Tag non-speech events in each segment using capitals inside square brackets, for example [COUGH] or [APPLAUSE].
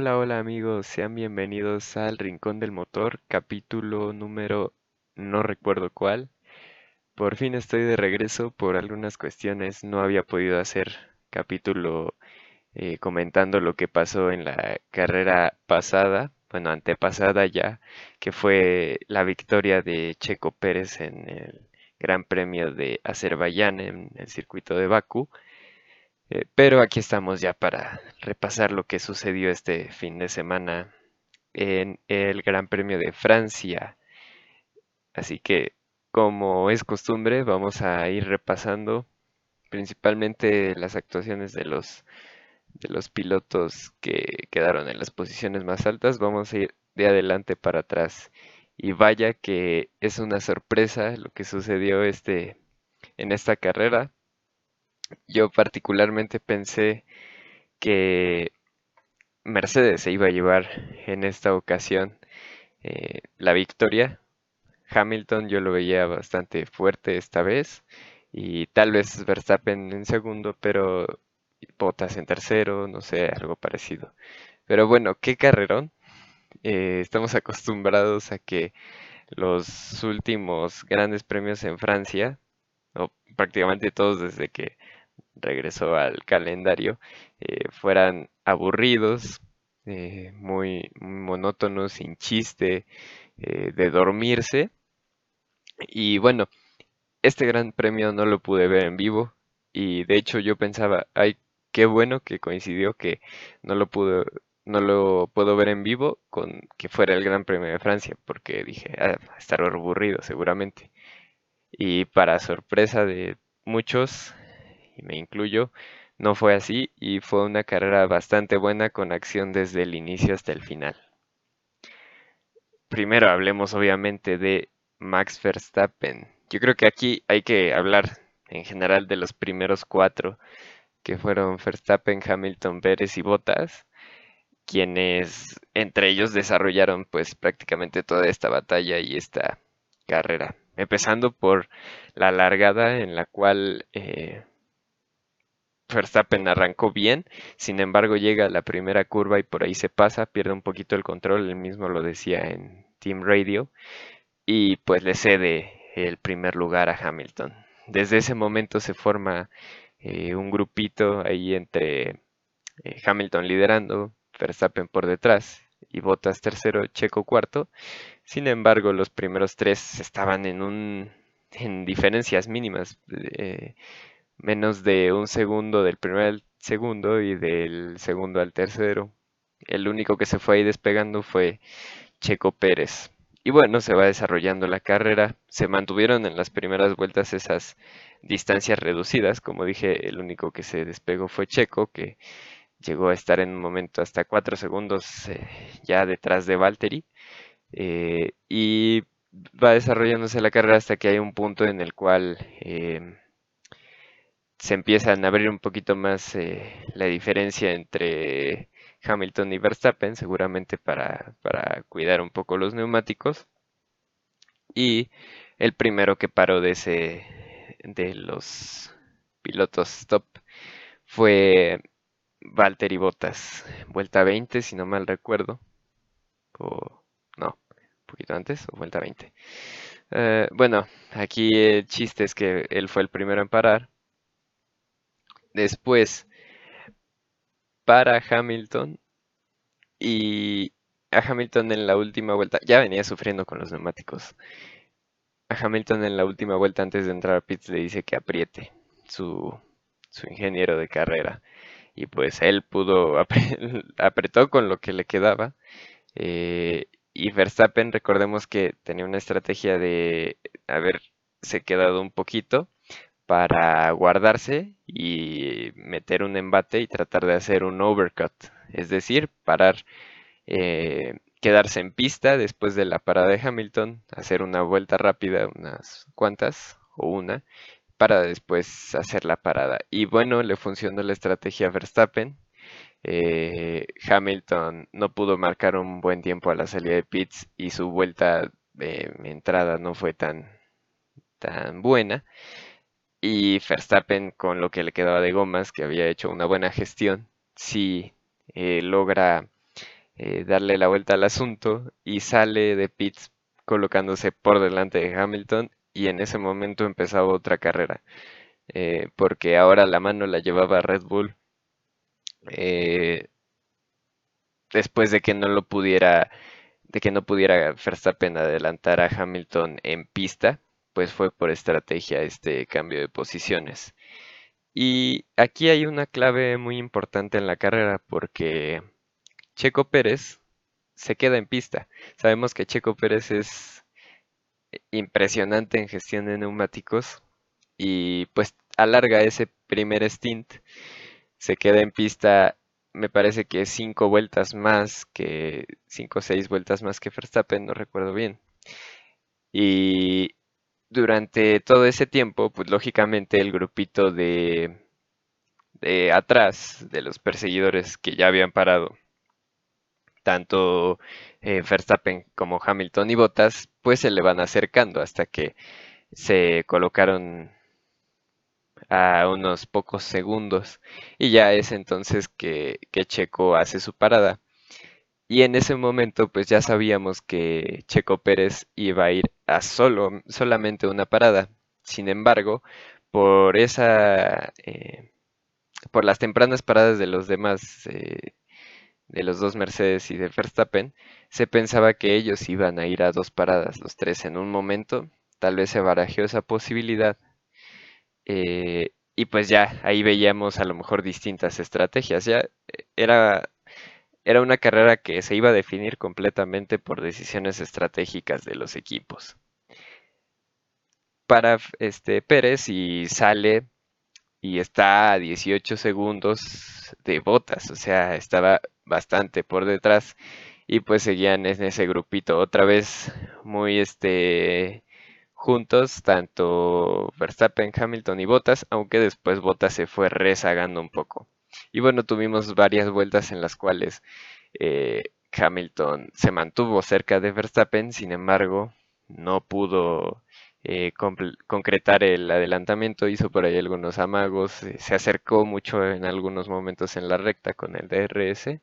Hola, hola amigos, sean bienvenidos al Rincón del Motor, capítulo número no recuerdo cuál. Por fin estoy de regreso por algunas cuestiones, no había podido hacer capítulo eh, comentando lo que pasó en la carrera pasada, bueno, antepasada ya, que fue la victoria de Checo Pérez en el Gran Premio de Azerbaiyán en el circuito de Bakú. Eh, pero aquí estamos ya para repasar lo que sucedió este fin de semana en el Gran Premio de Francia. Así que, como es costumbre, vamos a ir repasando principalmente las actuaciones de los, de los pilotos que quedaron en las posiciones más altas. Vamos a ir de adelante para atrás. Y vaya que es una sorpresa lo que sucedió este, en esta carrera yo particularmente pensé que Mercedes se iba a llevar en esta ocasión eh, la victoria. Hamilton yo lo veía bastante fuerte esta vez y tal vez Verstappen en segundo, pero Bottas en tercero, no sé, algo parecido. Pero bueno, qué carrerón. Eh, estamos acostumbrados a que los últimos grandes premios en Francia, o prácticamente todos desde que regresó al calendario, eh, fueran aburridos, eh, muy, monótonos, sin chiste, eh, de dormirse. Y bueno, este gran premio no lo pude ver en vivo y de hecho yo pensaba, ay, qué bueno que coincidió que no lo pude, no lo puedo ver en vivo con que fuera el Gran Premio de Francia, porque dije, ah, estar aburrido seguramente. Y para sorpresa de muchos, y me incluyo, no fue así y fue una carrera bastante buena con acción desde el inicio hasta el final. Primero hablemos obviamente de Max Verstappen. Yo creo que aquí hay que hablar en general de los primeros cuatro, que fueron Verstappen, Hamilton, Pérez y Bottas, quienes entre ellos desarrollaron pues prácticamente toda esta batalla y esta carrera. Empezando por la largada en la cual eh, Verstappen arrancó bien, sin embargo llega a la primera curva y por ahí se pasa, pierde un poquito el control, él mismo lo decía en Team Radio, y pues le cede el primer lugar a Hamilton. Desde ese momento se forma eh, un grupito ahí entre eh, Hamilton liderando, Verstappen por detrás y Bottas tercero, Checo cuarto. Sin embargo, los primeros tres estaban en un en diferencias mínimas. Eh, menos de un segundo del primero al segundo y del segundo al tercero. El único que se fue ahí despegando fue Checo Pérez. Y bueno, se va desarrollando la carrera. Se mantuvieron en las primeras vueltas esas distancias reducidas. Como dije, el único que se despegó fue Checo, que llegó a estar en un momento hasta cuatro segundos eh, ya detrás de Valtteri. Eh, y va desarrollándose la carrera hasta que hay un punto en el cual eh, se empiezan a abrir un poquito más eh, la diferencia entre Hamilton y Verstappen, seguramente para, cuidar un poco los neumáticos. Y el primero que paró de ese de los pilotos top fue Valtteri Bottas, vuelta 20 si no mal recuerdo, o no, un poquito antes, o vuelta 20. Eh, bueno, aquí el chiste es que él fue el primero en parar Después, para Hamilton y a Hamilton en la última vuelta, ya venía sufriendo con los neumáticos. A Hamilton en la última vuelta antes de entrar a pits le dice que apriete su, ingeniero de carrera. Y pues él pudo, [LAUGHS] apretó con lo que le quedaba. Eh, y Verstappen, recordemos que tenía una estrategia de haberse quedado un poquito para guardarse y meter un embate y tratar de hacer un overcut, es decir, parar, eh, quedarse en pista después de la parada de Hamilton, hacer una vuelta rápida, unas cuantas o una, para después hacer la parada. Y bueno, le funcionó la estrategia a Verstappen. Eh, Hamilton no pudo marcar un buen tiempo a la salida de pits y su vuelta de entrada no fue tan, tan buena y Verstappen con lo que le quedaba de gomas, que había hecho una buena gestión, sí eh, logra eh, darle la vuelta al asunto y sale de pits colocándose por delante de Hamilton y en ese momento empezaba otra carrera, eh, porque ahora la mano la llevaba Red Bull eh, después de que no lo pudiera, de que no pudiera Verstappen adelantar a Hamilton en pista, pues fue por estrategia este cambio de posiciones. Y aquí hay una clave muy importante en la carrera porque Checo Pérez se queda en pista. Sabemos que Checo Pérez es impresionante en gestión de neumáticos y pues alarga ese primer stint. Se queda en pista, me parece que cinco vueltas más que cinco o seis vueltas más que Verstappen, no recuerdo bien. Y durante todo ese tiempo, pues lógicamente el grupito de, de atrás de los perseguidores que ya habían parado tanto eh, Verstappen como Hamilton y Bottas, pues se le van acercando hasta que se colocaron a unos pocos segundos y ya es entonces que, Checo hace su parada. Y en ese momento pues ya sabíamos que Checo Pérez iba a ir a solo, solamente una parada. Sin embargo, por esa, eh, por las tempranas paradas de los demás eh, de los dos Mercedes y de Verstappen, se pensaba que ellos iban a ir a dos paradas, los tres en un momento. Tal vez se barajeó esa posibilidad. Eh, y pues ya ahí veíamos a lo mejor distintas estrategias. Ya era, era una carrera que se iba a definir completamente por decisiones estratégicas de los equipos. Para este Pérez y sale y está a 18 segundos de botas, o sea, estaba bastante por detrás y pues seguían en ese grupito otra vez muy este juntos tanto Verstappen, Hamilton y Bottas, aunque después Bottas se fue rezagando un poco. Y bueno, tuvimos varias vueltas en las cuales eh, Hamilton se mantuvo cerca de Verstappen, sin embargo, no pudo eh, concretar el adelantamiento, hizo por ahí algunos amagos, eh, se acercó mucho en algunos momentos en la recta con el DRS,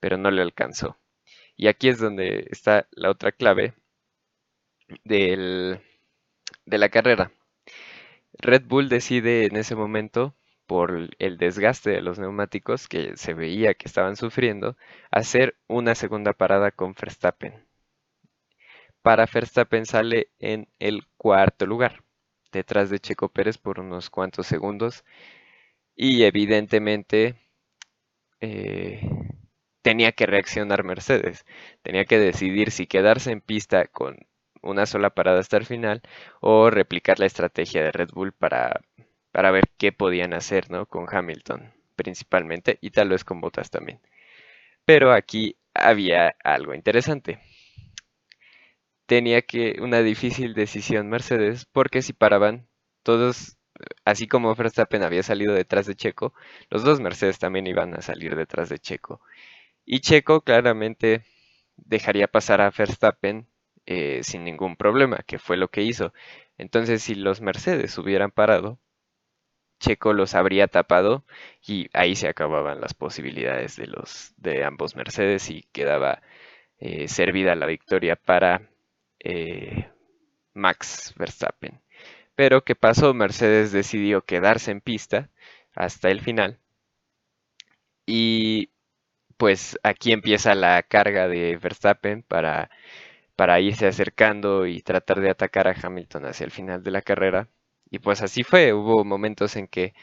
pero no le alcanzó. Y aquí es donde está la otra clave del, de la carrera. Red Bull decide en ese momento, por el desgaste de los neumáticos que se veía que estaban sufriendo, hacer una segunda parada con Verstappen para Verstappen sale en el cuarto lugar, detrás de Checo Pérez por unos cuantos segundos. Y evidentemente eh, tenía que reaccionar Mercedes, tenía que decidir si quedarse en pista con una sola parada hasta el final o replicar la estrategia de Red Bull para, para ver qué podían hacer ¿no? con Hamilton principalmente y tal vez con Bottas también. Pero aquí había algo interesante tenía que una difícil decisión Mercedes, porque si paraban, todos, así como Verstappen había salido detrás de Checo, los dos Mercedes también iban a salir detrás de Checo. Y Checo claramente dejaría pasar a Verstappen eh, sin ningún problema, que fue lo que hizo. Entonces, si los Mercedes hubieran parado, Checo los habría tapado y ahí se acababan las posibilidades de los de ambos Mercedes y quedaba eh, servida la victoria para eh, Max Verstappen. Pero ¿qué pasó? Mercedes decidió quedarse en pista hasta el final. Y pues aquí empieza la carga de Verstappen para, para irse acercando y tratar de atacar a Hamilton hacia el final de la carrera. Y pues así fue, hubo momentos en que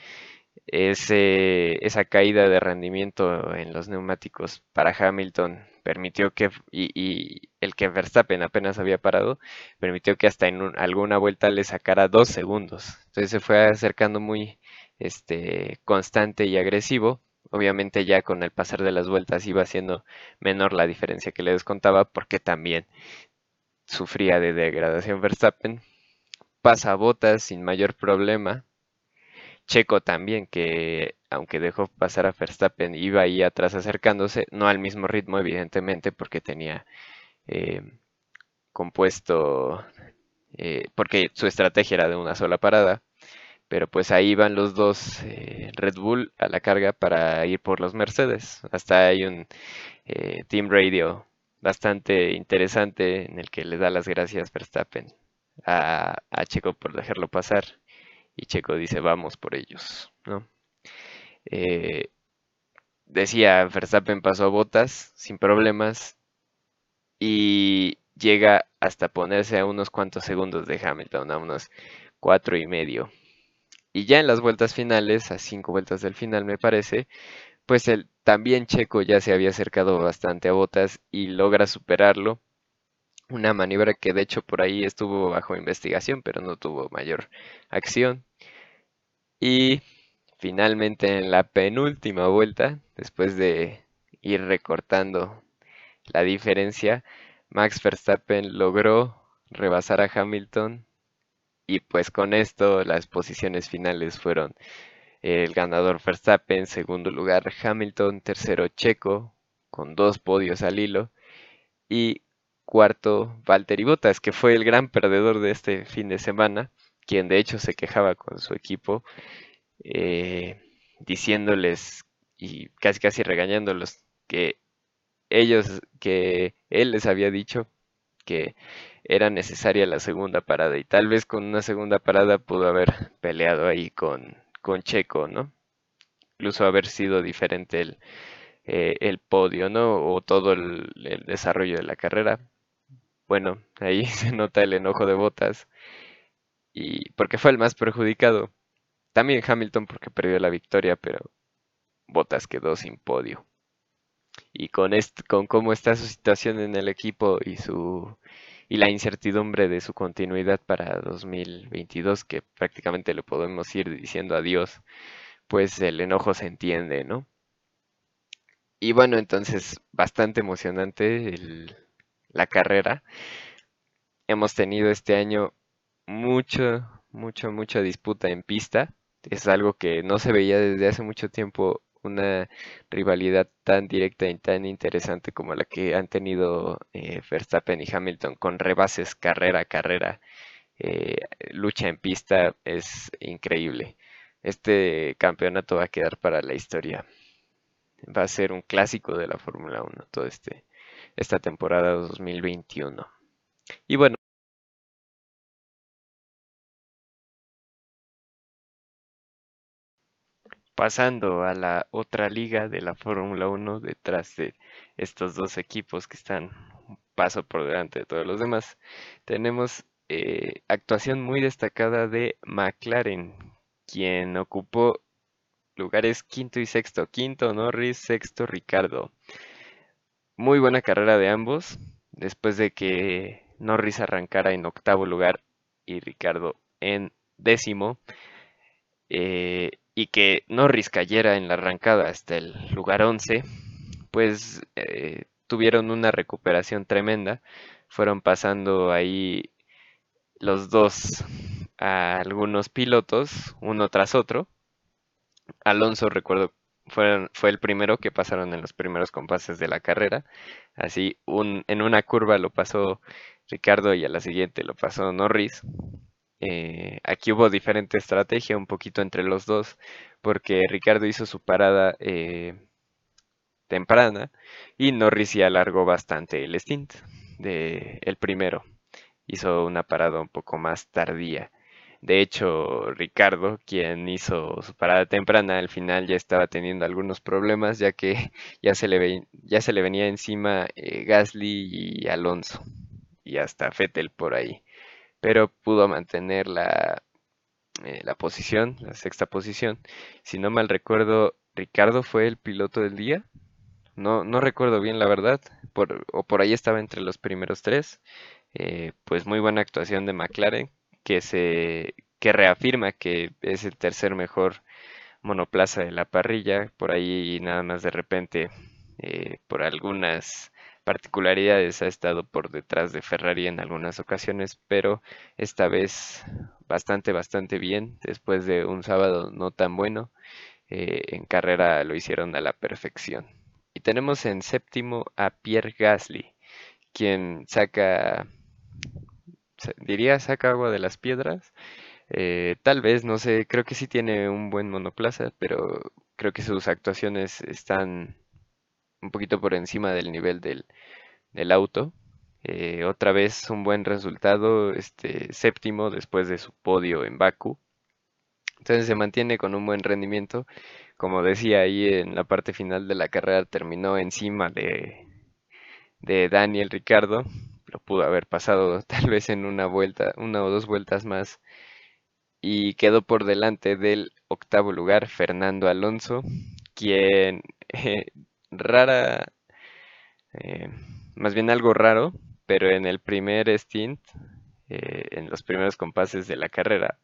ese, esa caída de rendimiento en los neumáticos para Hamilton permitió que, y, el que Verstappen apenas había parado, permitió que hasta en alguna vuelta le sacara dos segundos. Entonces se fue acercando muy este, constante y agresivo. Obviamente ya con el pasar de las vueltas iba siendo menor la diferencia que le descontaba porque también sufría de degradación Verstappen. Pasa botas sin mayor problema. Checo también, que aunque dejó pasar a Verstappen, iba ahí atrás acercándose, no al mismo ritmo, evidentemente, porque tenía eh, compuesto, eh, porque su estrategia era de una sola parada, Pero pues ahí van los dos eh, Red Bull a la carga para ir por los Mercedes. Hasta hay un eh, Team Radio bastante interesante en el que le da las gracias Verstappen a, Checo por dejarlo pasar. Y Checo dice, vamos por ellos, ¿no? Eh, decía, Verstappen pasó a botas sin problemas y llega hasta ponerse a unos cuantos segundos de Hamilton, a unos cuatro y medio. Y ya en las vueltas finales, a cinco vueltas del final me parece, pues el también Checo ya se había acercado bastante a Botas y logra superarlo. Una maniobra que de hecho por ahí estuvo bajo investigación, pero no tuvo mayor acción. Y finalmente en la penúltima vuelta, después de ir recortando la diferencia, Max Verstappen logró rebasar a Hamilton y pues con esto las posiciones finales fueron el ganador Verstappen, segundo lugar Hamilton, tercero Checo, con dos podios al hilo, y cuarto Valtteri Bottas, que fue el gran perdedor de este fin de semana, quien de hecho se quejaba con su equipo, eh, diciéndoles y casi casi regañándolos que ellos, que él les había dicho que era necesaria la segunda parada y tal vez con una segunda parada pudo haber peleado ahí con, con Checo, ¿no? Incluso haber sido diferente el, eh, el podio, ¿no? O todo el, el, desarrollo de la carrera. Bueno, ahí [LAUGHS] se nota el enojo de Botas. Y porque fue el más perjudicado. También Hamilton porque perdió la victoria, pero Botas quedó sin podio. Y con, con cómo está su situación en el equipo y su y la incertidumbre de su continuidad para 2022, que prácticamente le podemos ir diciendo adiós, pues el enojo se entiende, ¿no? Y bueno, entonces bastante emocionante la carrera. Hemos tenido este año mucho, mucho, mucha disputa en pista. Es algo que no se veía desde hace mucho tiempo una rivalidad tan directa y tan interesante como la que han tenido eh, Verstappen y Hamilton con rebases carrera a carrera, eh, lucha en pista, es increíble. Este campeonato va a quedar para la historia. Va a ser un clásico de la Fórmula 1 todo este esta temporada 2021. Y bueno, pasando a la otra liga de la Fórmula 1 detrás de estos dos equipos que están un paso por delante de todos los demás, tenemos eh, actuación muy destacada de McLaren, quien ocupó lugares quinto y sexto. Quinto Norris, sexto Ricardo. Muy buena carrera de ambos, después de que Norris arrancara en octavo lugar y Ricardo en décimo. Eh, y que Norris cayera en la arrancada hasta el lugar 11, pues eh, tuvieron una recuperación tremenda. Fueron pasando ahí los dos a algunos pilotos, uno tras otro. Alonso, recuerdo, fue, fue el primero que pasaron en los primeros compases de la carrera. Así, en una curva lo pasó Ricardo y a la siguiente lo pasó Norris. Eh, aquí hubo diferente estrategia un poquito entre los dos, porque Ricardo hizo su parada eh, temprana y Norris ya alargó bastante el stint de el primero. Hizo una parada un poco más tardía. De hecho, Ricardo, quien hizo su parada temprana, al final ya estaba teniendo algunos problemas, ya que [LAUGHS] ya se le, ya se le venía encima eh, Gasly y Alonso, y hasta Fettel por ahí pero pudo mantener la, eh, la posición, la sexta posición. Si no mal recuerdo, Ricardo fue el piloto del día. No, no recuerdo bien la verdad, por, o por ahí estaba entre los primeros tres. Eh, pues muy buena actuación de McLaren, que se que reafirma que es el tercer mejor monoplaza de la parrilla. Por ahí nada más de repente, eh, por algunas particularidades ha estado por detrás de Ferrari en algunas ocasiones, pero esta vez bastante, bastante bien. Después de un sábado no tan bueno, eh, en carrera lo hicieron a la perfección. Y tenemos en séptimo a Pierre Gasly, quien saca, diría, saca agua de las piedras. Eh, tal vez, no sé, creo que sí tiene un buen monoplaza, pero creo que sus actuaciones están un poquito por encima del nivel del, del auto. Eh, otra vez un buen resultado, este séptimo después de su podio en Baku. Entonces se mantiene con un buen rendimiento. Como decía ahí en la parte final de la carrera, terminó encima de, de Daniel Ricardo. Lo pudo haber pasado [LAUGHS] tal vez en una vuelta, una o dos vueltas más. Y quedó por delante del octavo lugar Fernando Alonso, quien eh, rara, eh, más bien algo raro, pero en el primer stint, eh, en los primeros compases de la carrera,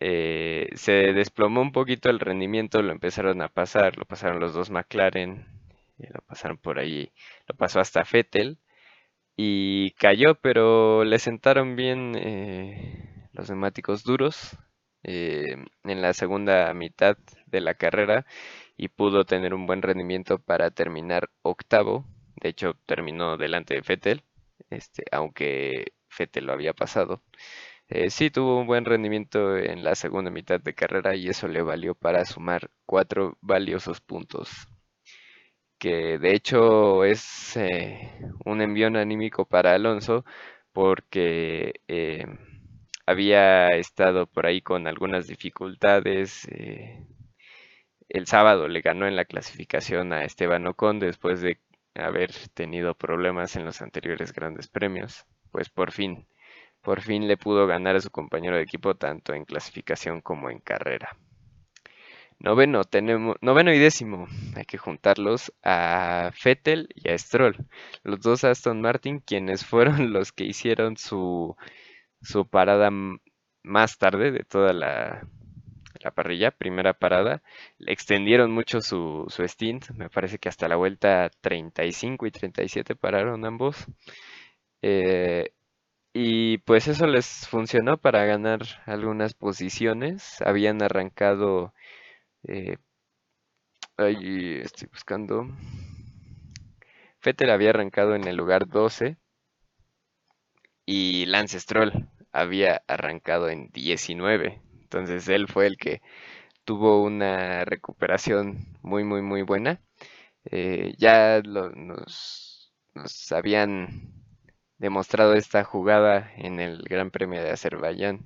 se desplomó un poquito el rendimiento, lo empezaron a pasar, lo pasaron los dos McLaren, lo pasaron por ahí, lo pasó hasta Fettel y cayó, pero le sentaron bien eh, los neumáticos duros en la segunda mitad de la carrera y pudo tener un buen rendimiento para terminar octavo. De hecho, terminó delante de Fettel, este, aunque Fettel lo había pasado. Eh, sí tuvo un buen rendimiento en la segunda mitad de carrera y eso le valió para sumar cuatro valiosos puntos. Que de hecho es eh, un envión anímico para Alonso porque eh, había estado por ahí con algunas dificultades. el sábado le ganó en la clasificación a Esteban Ocon después de haber tenido problemas en los anteriores grandes premios. Pues por fin por fin le pudo ganar a su compañero de equipo tanto en clasificación como en carrera. Noveno, tenemos, noveno y décimo, hay que juntarlos a Fettel y a Stroll, los dos Aston Martin, quienes [LAUGHS] fueron los que hicieron su, su parada más tarde de toda la, la parrilla, primera parada, le extendieron mucho su, su stint, me parece que hasta la vuelta 35 y 37 pararon ambos. Eh, y pues eso les funcionó para ganar algunas posiciones. Habían arrancado... Eh, ahí estoy buscando. Fettel había arrancado en el lugar 12 y Lance Stroll había arrancado en 19. Entonces él fue el que tuvo una recuperación muy, muy, muy buena. Eh, ya nos, nos habían demostrado esta jugada en el Gran Premio de Azerbaiyán,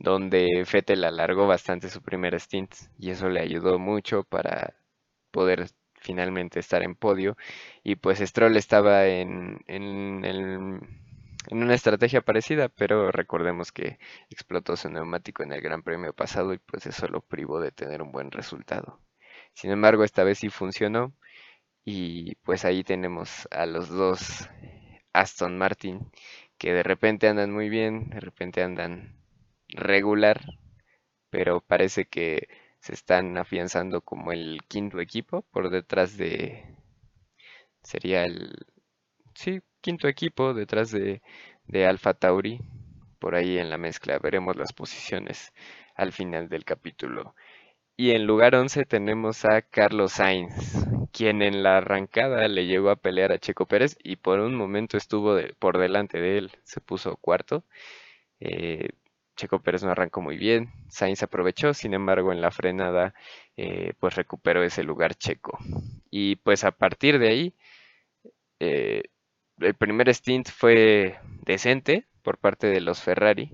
donde Fettel alargó bastante su primer stint y eso le ayudó mucho para poder finalmente estar en podio. Y pues Stroll estaba en, en, en, una estrategia parecida, pero recordemos que explotó su neumático en el Gran Premio pasado y pues eso lo privó de tener un buen resultado. Sin embargo, esta vez sí funcionó y pues ahí tenemos a los dos Aston Martin, que de repente andan muy bien, de repente andan regular, pero parece que se están afianzando como el quinto equipo por detrás de... Sería el... Sí, quinto equipo detrás de, de Alfa Tauri. Por ahí en la mezcla veremos las posiciones al final del capítulo. Y en lugar 11 tenemos a Carlos Sainz, quien en la arrancada le llegó a pelear a Checo Pérez y por un momento estuvo por delante de él, se puso cuarto. Eh, Checo Pérez no arrancó muy bien, Sainz aprovechó, sin embargo en la frenada eh, pues recuperó ese lugar Checo. Y pues a partir de ahí, eh, el primer stint fue decente por parte de los Ferrari,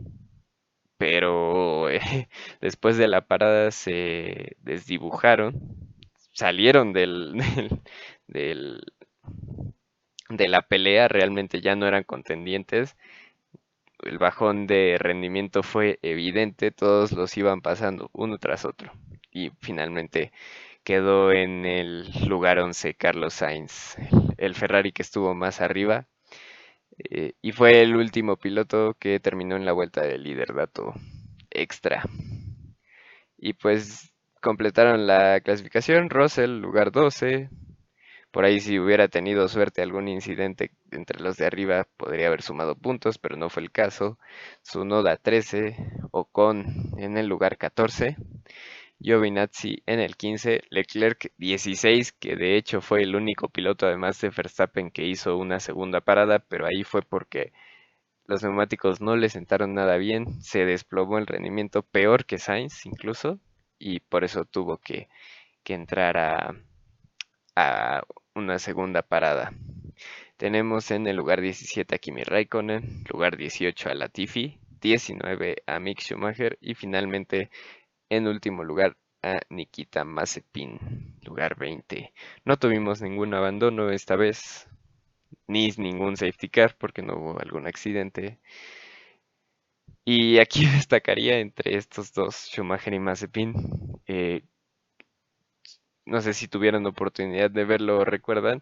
pero [LAUGHS] después de la parada se desdibujaron, salieron [LAUGHS] del, de la pelea, realmente ya no eran contendientes. El bajón de rendimiento fue evidente, todos los iban pasando uno tras otro. Y finalmente quedó en el lugar 11 Carlos Sainz, el Ferrari que estuvo más arriba, eh, y fue el último piloto que terminó en la vuelta de líder, dato extra. Y pues completaron la clasificación, Russell lugar 12. Por ahí si hubiera tenido suerte algún incidente entre los de arriba podría haber sumado puntos, pero no fue el caso. Sunoda 13, Ocon en el lugar 14. Giovinazzi en el 15, Leclerc 16, que de hecho fue el único piloto además de Verstappen que hizo una segunda parada, pero ahí fue porque los neumáticos no le sentaron nada bien, se desplomó el rendimiento peor que Sainz incluso, y por eso tuvo que, entrar a, a una segunda parada. Tenemos en el lugar 17 a Kimi Raikkonen, lugar 18 a Latifi, 19 a Mick Schumacher y finalmente en último lugar a Nikita Mazepin, lugar 20. No tuvimos ningún abandono esta vez, ni ningún safety car porque no hubo algún accidente. Y aquí [LAUGHS] destacaría entre estos dos, Schumacher y Mazepin. Eh, no sé si tuvieron oportunidad de verlo o recuerdan,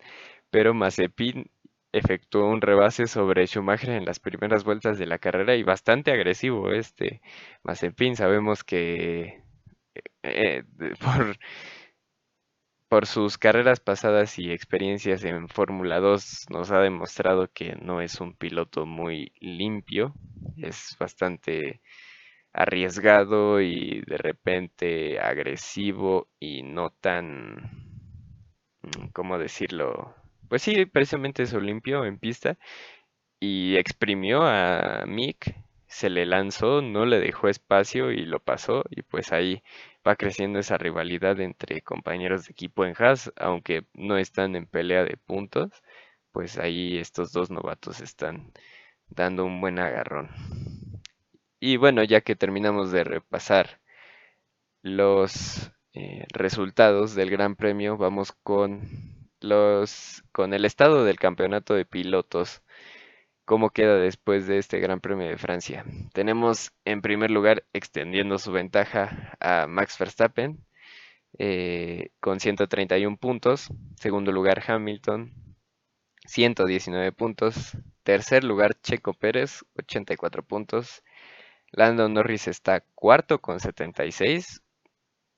pero Mazepin efectuó un rebase sobre Schumacher en las primeras vueltas de la carrera y bastante agresivo este Mazepin. Sabemos que eh, [LAUGHS] por, por sus carreras pasadas y experiencias en Fórmula 2 nos ha demostrado que no es un piloto muy limpio, es bastante arriesgado y de repente agresivo y no tan, mm, ¿cómo decirlo? Pues sí, precisamente se limpió en pista y exprimió a Mick, se le lanzó, no le dejó espacio y lo pasó y pues ahí va creciendo esa rivalidad entre compañeros de equipo en Haas, aunque no están en pelea de puntos, pues ahí estos dos novatos están dando un buen agarrón. Y bueno, ya que terminamos de repasar los eh, resultados del Gran Premio, vamos con los con el estado del campeonato de pilotos. ¿Cómo queda después de este Gran Premio de Francia? Tenemos en primer lugar extendiendo su ventaja a Max Verstappen eh, con 131 puntos. Segundo lugar Hamilton, 119 puntos. Tercer lugar Checo Pérez, 84 puntos. Lando Norris está cuarto con 76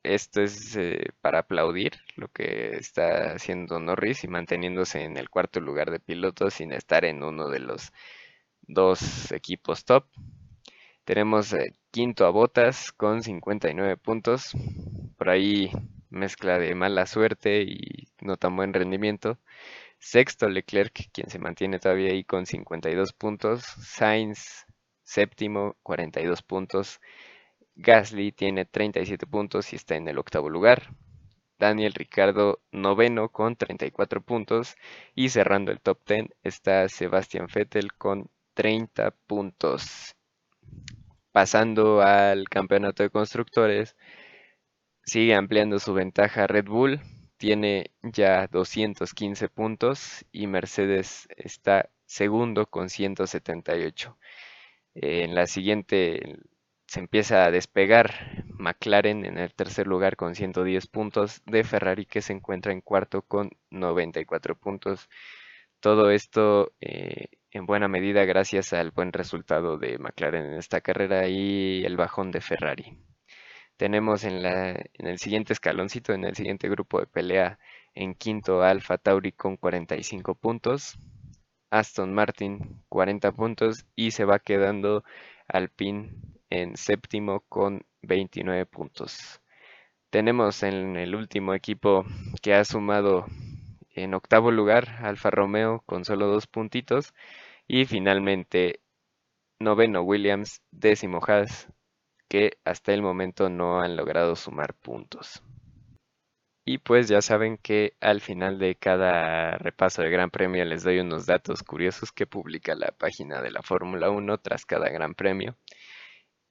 esto es eh, para aplaudir lo que está haciendo Norris y manteniéndose en el cuarto lugar de pilotos sin estar en uno de los dos equipos top. Tenemos eh, quinto a Botas con 59 puntos. Por ahí mezcla de mala suerte y no tan buen rendimiento. Sexto Leclerc, quien se mantiene todavía ahí con 52 puntos. Sainz, séptimo, 42 puntos. Gasly tiene 37 puntos y está en el octavo lugar. Daniel Ricardo noveno con 34 puntos y cerrando el top 10 está Sebastian Vettel con 30 puntos. Pasando al campeonato de constructores, sigue ampliando su ventaja Red Bull, tiene ya 215 puntos y Mercedes está segundo con 178. En la siguiente se empieza a despegar McLaren en el tercer lugar con 110 puntos, de Ferrari que se encuentra en cuarto con 94 puntos. Todo esto eh, en buena medida gracias al buen resultado de McLaren en esta carrera y el bajón de Ferrari. Tenemos en, la, en el siguiente escaloncito, en el siguiente grupo de pelea, en quinto Alfa Tauri con 45 puntos, Aston Martin 40 puntos y se va quedando Alpine en séptimo con 29 puntos. Tenemos en el último equipo que ha sumado en octavo lugar Alfa Romeo con solo dos puntitos y finalmente noveno Williams, décimo Haas que hasta el momento no han logrado sumar puntos. Y pues ya saben que al final de cada repaso de Gran Premio les doy unos datos curiosos que publica la página de la Fórmula 1 tras cada Gran Premio.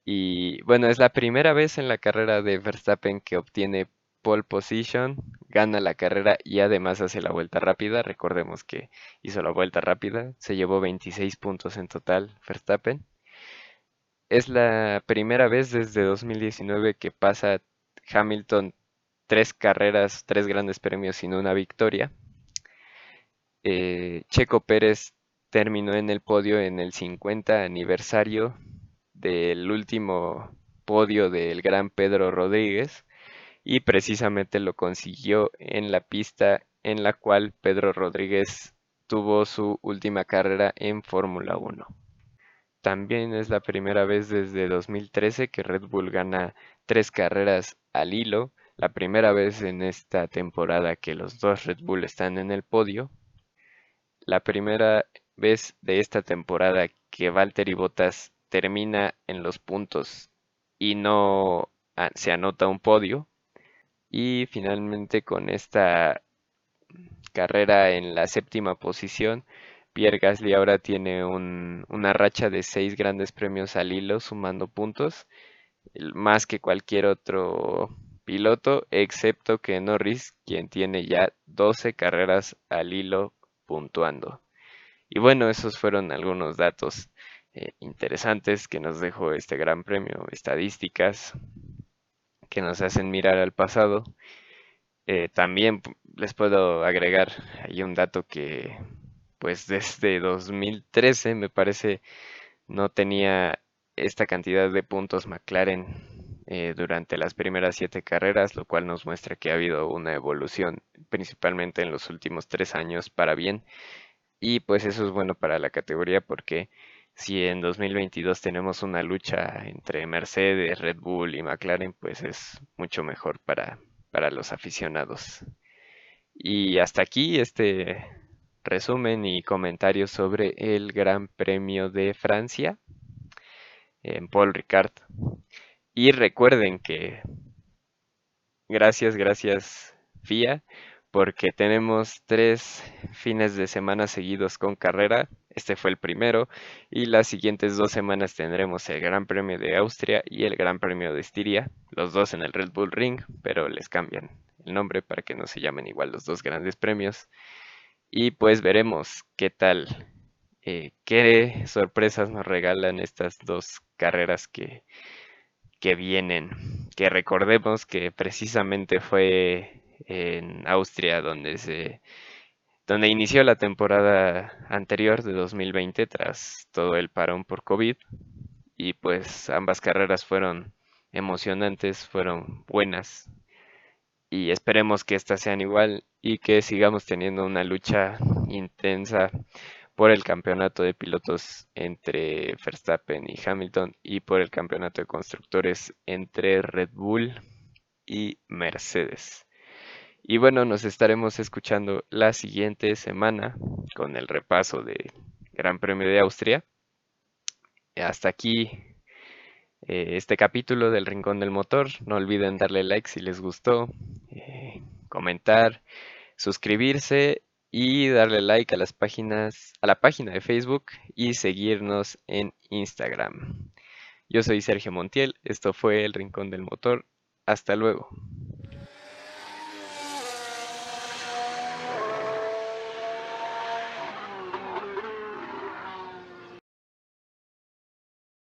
Y bueno, es la primera vez en la carrera de Verstappen que obtiene pole position, gana la carrera y además hace la vuelta rápida. Recordemos que hizo la vuelta rápida, se llevó 26 puntos en total Verstappen. Es la primera vez desde 2019 que pasa Hamilton tres carreras, tres grandes premios sin una victoria. Eh, Checo Pérez terminó en el podio en el 50 aniversario del último podio del gran Pedro Rodríguez y precisamente lo consiguió en la pista en la cual Pedro Rodríguez tuvo su última carrera en Fórmula 1. También es la primera vez desde 2013 que Red Bull gana tres carreras al hilo, la primera vez en esta temporada que los dos Red Bull están en el podio, la primera vez de esta temporada que Valtteri Bottas termina en los puntos y no se anota un podio. Y finalmente con esta carrera en la séptima posición, Pierre Gasly ahora tiene una racha de seis grandes premios al hilo sumando puntos, más que cualquier otro piloto, excepto que Norris, quien tiene ya 12 carreras al hilo puntuando. Y bueno, esos fueron algunos datos eh, interesantes que nos dejó este gran premio, estadísticas que nos hacen mirar al pasado. Eh, también les puedo agregar ahí un dato que pues desde 2013 me parece no tenía esta cantidad de puntos McLaren eh, durante las primeras siete carreras, lo cual nos muestra que ha habido una evolución principalmente en los últimos tres años para bien. Y pues eso es bueno para la categoría porque si en 2022 tenemos una lucha entre Mercedes, Red Bull y McLaren, pues es mucho mejor para, para los aficionados. Y hasta aquí este resumen y comentarios sobre el Gran Premio de Francia en Paul Ricard. Y recuerden que gracias, gracias FIA, porque tenemos tres fines de semana seguidos con carrera. Este fue el primero y las siguientes dos semanas tendremos el Gran Premio de Austria y el Gran Premio de Estiria, los dos en el Red Bull Ring, pero les cambian el nombre para que no se llamen igual los dos grandes premios. Y pues veremos qué tal, eh, qué sorpresas nos regalan estas dos carreras que, que vienen. Que recordemos que precisamente fue en Austria donde se donde inició la temporada anterior de 2020 tras todo el parón por COVID y pues ambas carreras fueron emocionantes, fueron buenas y esperemos que estas sean igual y que sigamos teniendo una lucha intensa por el campeonato de pilotos entre Verstappen y Hamilton y por el campeonato de constructores entre Red Bull y Mercedes. Y bueno, nos estaremos escuchando la siguiente semana con el repaso del Gran Premio de Austria. Hasta aquí eh, este capítulo del Rincón del Motor. No olviden darle like si les gustó, eh, comentar, suscribirse y darle like a las páginas, a la página de Facebook y seguirnos en Instagram. Yo soy Sergio Montiel, esto fue El Rincón del Motor. Hasta luego.